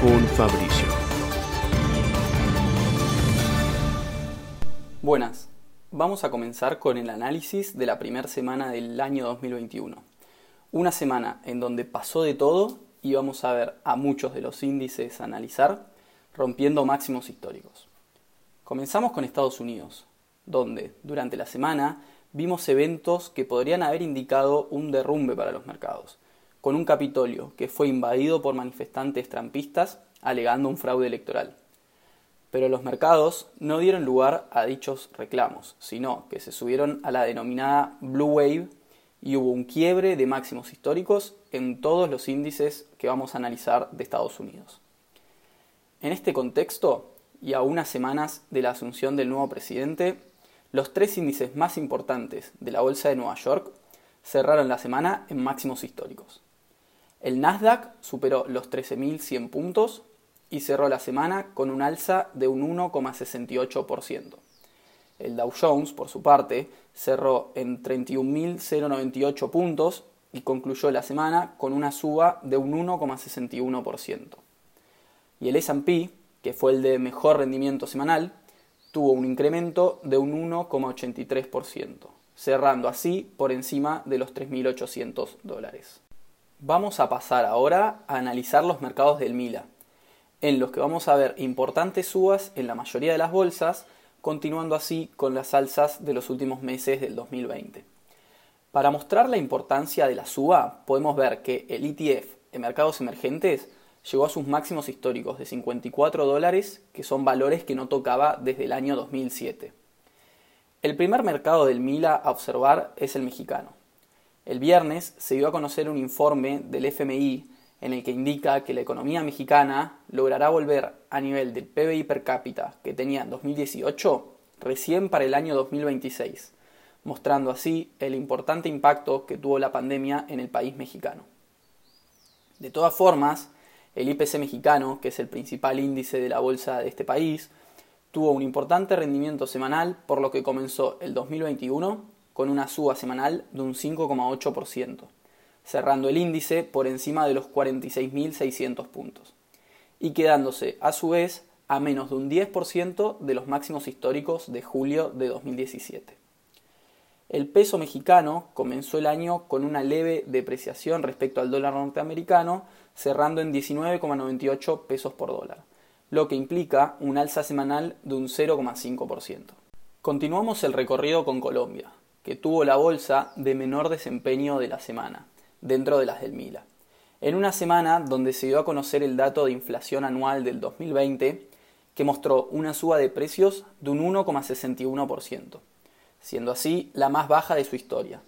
con Fabricio. Buenas, vamos a comenzar con el análisis de la primera semana del año 2021. Una semana en donde pasó de todo y vamos a ver a muchos de los índices analizar rompiendo máximos históricos. Comenzamos con Estados Unidos, donde durante la semana vimos eventos que podrían haber indicado un derrumbe para los mercados, con un Capitolio que fue invadido por manifestantes trampistas alegando un fraude electoral. Pero los mercados no dieron lugar a dichos reclamos, sino que se subieron a la denominada Blue Wave y hubo un quiebre de máximos históricos en todos los índices que vamos a analizar de Estados Unidos. En este contexto, y a unas semanas de la asunción del nuevo presidente, los tres índices más importantes de la Bolsa de Nueva York cerraron la semana en máximos históricos. El Nasdaq superó los 13.100 puntos y cerró la semana con un alza de un 1,68%. El Dow Jones, por su parte, cerró en 31.098 puntos y concluyó la semana con una suba de un 1,61%. Y el S&P, que fue el de mejor rendimiento semanal, tuvo un incremento de un 1,83%, cerrando así por encima de los 3.800 dólares. Vamos a pasar ahora a analizar los mercados del MILA, en los que vamos a ver importantes subas en la mayoría de las bolsas, continuando así con las alzas de los últimos meses del 2020. Para mostrar la importancia de la suba, podemos ver que el ETF en mercados emergentes llegó a sus máximos históricos de 54 dólares, que son valores que no tocaba desde el año 2007. El primer mercado del MILA a observar es el mexicano. El viernes se dio a conocer un informe del FMI en el que indica que la economía mexicana logrará volver a nivel del PBI per cápita que tenía en 2018 recién para el año 2026, mostrando así el importante impacto que tuvo la pandemia en el país mexicano. De todas formas, el IPC mexicano, que es el principal índice de la bolsa de este país, tuvo un importante rendimiento semanal, por lo que comenzó el 2021 con una suba semanal de un 5,8%, cerrando el índice por encima de los 46.600 puntos, y quedándose a su vez a menos de un 10% de los máximos históricos de julio de 2017. El peso mexicano comenzó el año con una leve depreciación respecto al dólar norteamericano, cerrando en 19,98 pesos por dólar, lo que implica un alza semanal de un 0,5%. Continuamos el recorrido con Colombia, que tuvo la bolsa de menor desempeño de la semana, dentro de las del Mila. En una semana donde se dio a conocer el dato de inflación anual del 2020, que mostró una suba de precios de un 1,61%, siendo así la más baja de su historia.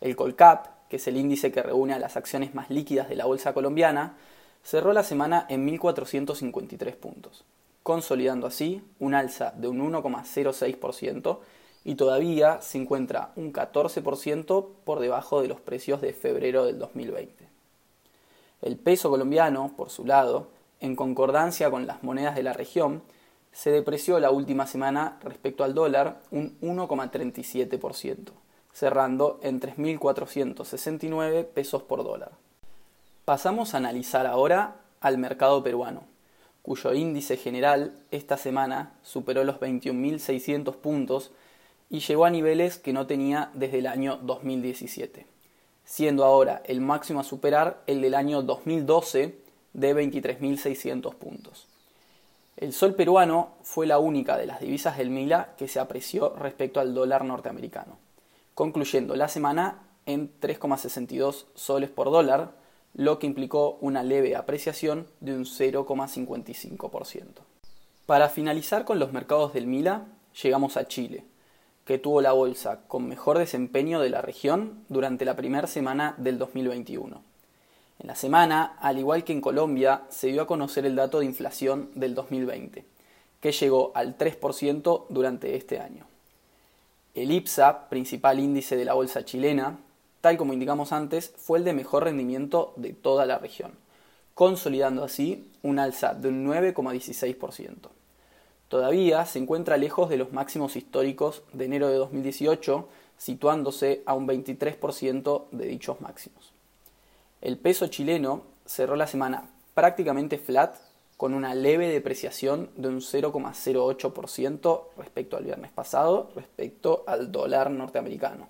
El Colcap, que es el índice que reúne a las acciones más líquidas de la bolsa colombiana, cerró la semana en 1.453 puntos, consolidando así un alza de un 1,06% y todavía se encuentra un 14% por debajo de los precios de febrero del 2020. El peso colombiano, por su lado, en concordancia con las monedas de la región, se depreció la última semana respecto al dólar un 1,37%, cerrando en 3.469 pesos por dólar. Pasamos a analizar ahora al mercado peruano, cuyo índice general esta semana superó los 21.600 puntos y llegó a niveles que no tenía desde el año 2017, siendo ahora el máximo a superar el del año 2012 de 23.600 puntos. El sol peruano fue la única de las divisas del Mila que se apreció respecto al dólar norteamericano, concluyendo la semana en 3,62 soles por dólar, lo que implicó una leve apreciación de un 0,55%. Para finalizar con los mercados del Mila, llegamos a Chile, que tuvo la bolsa con mejor desempeño de la región durante la primera semana del 2021. En la semana, al igual que en Colombia, se dio a conocer el dato de inflación del 2020, que llegó al 3% durante este año. El IPSA, principal índice de la bolsa chilena, tal como indicamos antes, fue el de mejor rendimiento de toda la región, consolidando así un alza de un 9,16%. Todavía se encuentra lejos de los máximos históricos de enero de 2018, situándose a un 23% de dichos máximos. El peso chileno cerró la semana prácticamente flat con una leve depreciación de un 0,08% respecto al viernes pasado, respecto al dólar norteamericano,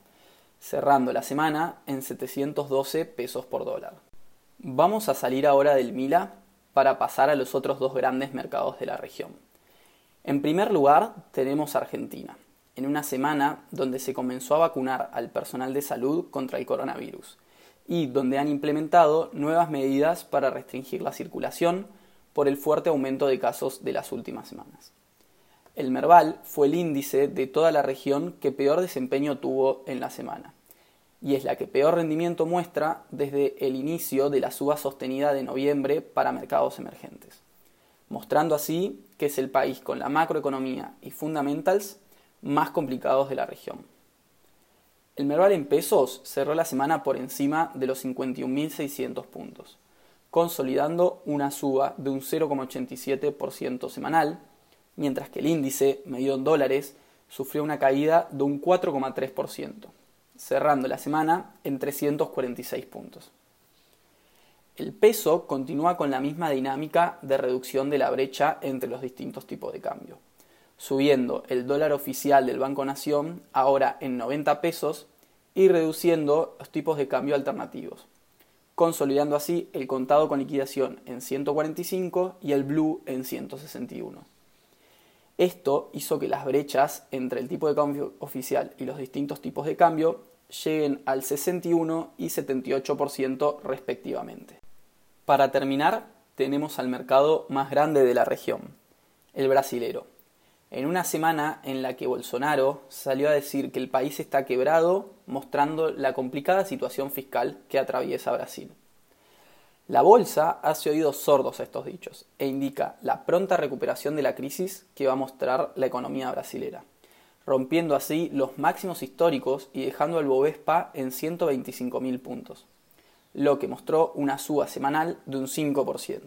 cerrando la semana en 712 pesos por dólar. Vamos a salir ahora del Mila para pasar a los otros dos grandes mercados de la región. En primer lugar tenemos Argentina, en una semana donde se comenzó a vacunar al personal de salud contra el coronavirus y donde han implementado nuevas medidas para restringir la circulación por el fuerte aumento de casos de las últimas semanas. El Merval fue el índice de toda la región que peor desempeño tuvo en la semana, y es la que peor rendimiento muestra desde el inicio de la suba sostenida de noviembre para mercados emergentes, mostrando así que es el país con la macroeconomía y fundamentals más complicados de la región. El Merval en pesos cerró la semana por encima de los 51.600 puntos, consolidando una suba de un 0,87% semanal, mientras que el índice, medido en dólares, sufrió una caída de un 4,3%, cerrando la semana en 346 puntos. El peso continúa con la misma dinámica de reducción de la brecha entre los distintos tipos de cambio subiendo el dólar oficial del Banco Nación ahora en 90 pesos y reduciendo los tipos de cambio alternativos, consolidando así el contado con liquidación en 145 y el blue en 161. Esto hizo que las brechas entre el tipo de cambio oficial y los distintos tipos de cambio lleguen al 61 y 78% respectivamente. Para terminar, tenemos al mercado más grande de la región, el brasilero en una semana en la que Bolsonaro salió a decir que el país está quebrado, mostrando la complicada situación fiscal que atraviesa Brasil. La bolsa hace oídos sordos a estos dichos e indica la pronta recuperación de la crisis que va a mostrar la economía brasilera, rompiendo así los máximos históricos y dejando al Bovespa en 125.000 puntos, lo que mostró una suba semanal de un 5%.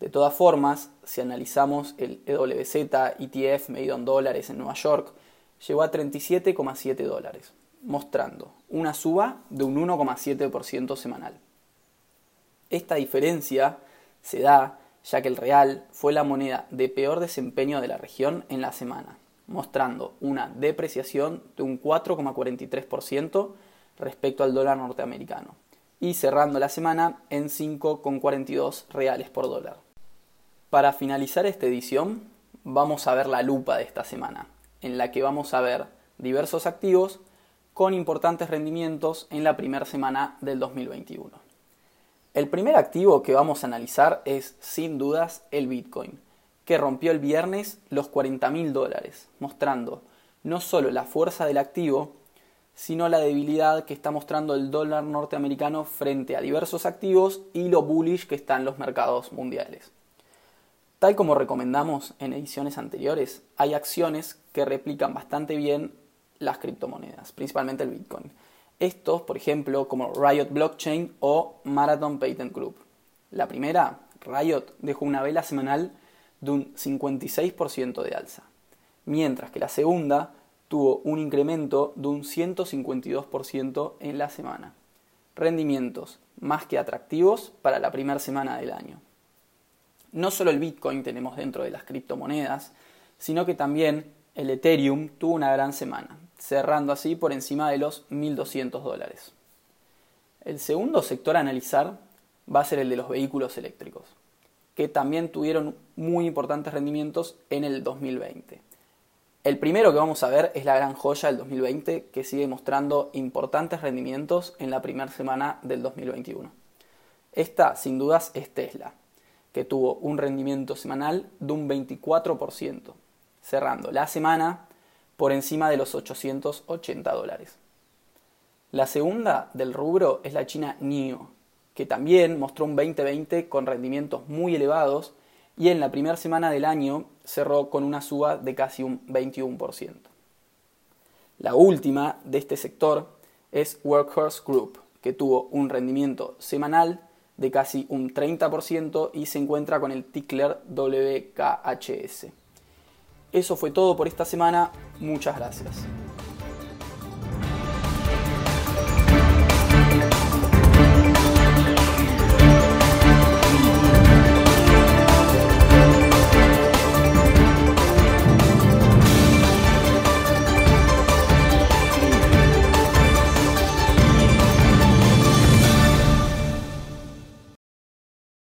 De todas formas, si analizamos el EWZ ETF medido en dólares en Nueva York, llegó a 37,7 dólares, mostrando una suba de un 1,7% semanal. Esta diferencia se da ya que el real fue la moneda de peor desempeño de la región en la semana, mostrando una depreciación de un 4,43% respecto al dólar norteamericano y cerrando la semana en 5,42 reales por dólar. Para finalizar esta edición, vamos a ver la lupa de esta semana, en la que vamos a ver diversos activos con importantes rendimientos en la primera semana del 2021. El primer activo que vamos a analizar es, sin dudas, el Bitcoin, que rompió el viernes los 40 mil dólares, mostrando no solo la fuerza del activo, sino la debilidad que está mostrando el dólar norteamericano frente a diversos activos y lo bullish que están los mercados mundiales. Tal como recomendamos en ediciones anteriores, hay acciones que replican bastante bien las criptomonedas, principalmente el Bitcoin. Estos, por ejemplo, como Riot Blockchain o Marathon Patent Group. La primera, Riot, dejó una vela semanal de un 56% de alza, mientras que la segunda tuvo un incremento de un 152% en la semana. Rendimientos más que atractivos para la primera semana del año no solo el Bitcoin tenemos dentro de las criptomonedas, sino que también el Ethereum tuvo una gran semana, cerrando así por encima de los 1.200 dólares. El segundo sector a analizar va a ser el de los vehículos eléctricos, que también tuvieron muy importantes rendimientos en el 2020. El primero que vamos a ver es la gran joya del 2020, que sigue mostrando importantes rendimientos en la primera semana del 2021. Esta, sin dudas, es Tesla que tuvo un rendimiento semanal de un 24%, cerrando la semana por encima de los 880 dólares. La segunda del rubro es la china NIO, que también mostró un 2020 con rendimientos muy elevados y en la primera semana del año cerró con una suba de casi un 21%. La última de este sector es Workhorse Group, que tuvo un rendimiento semanal de casi un 30% y se encuentra con el tickler WKHS. Eso fue todo por esta semana, muchas gracias.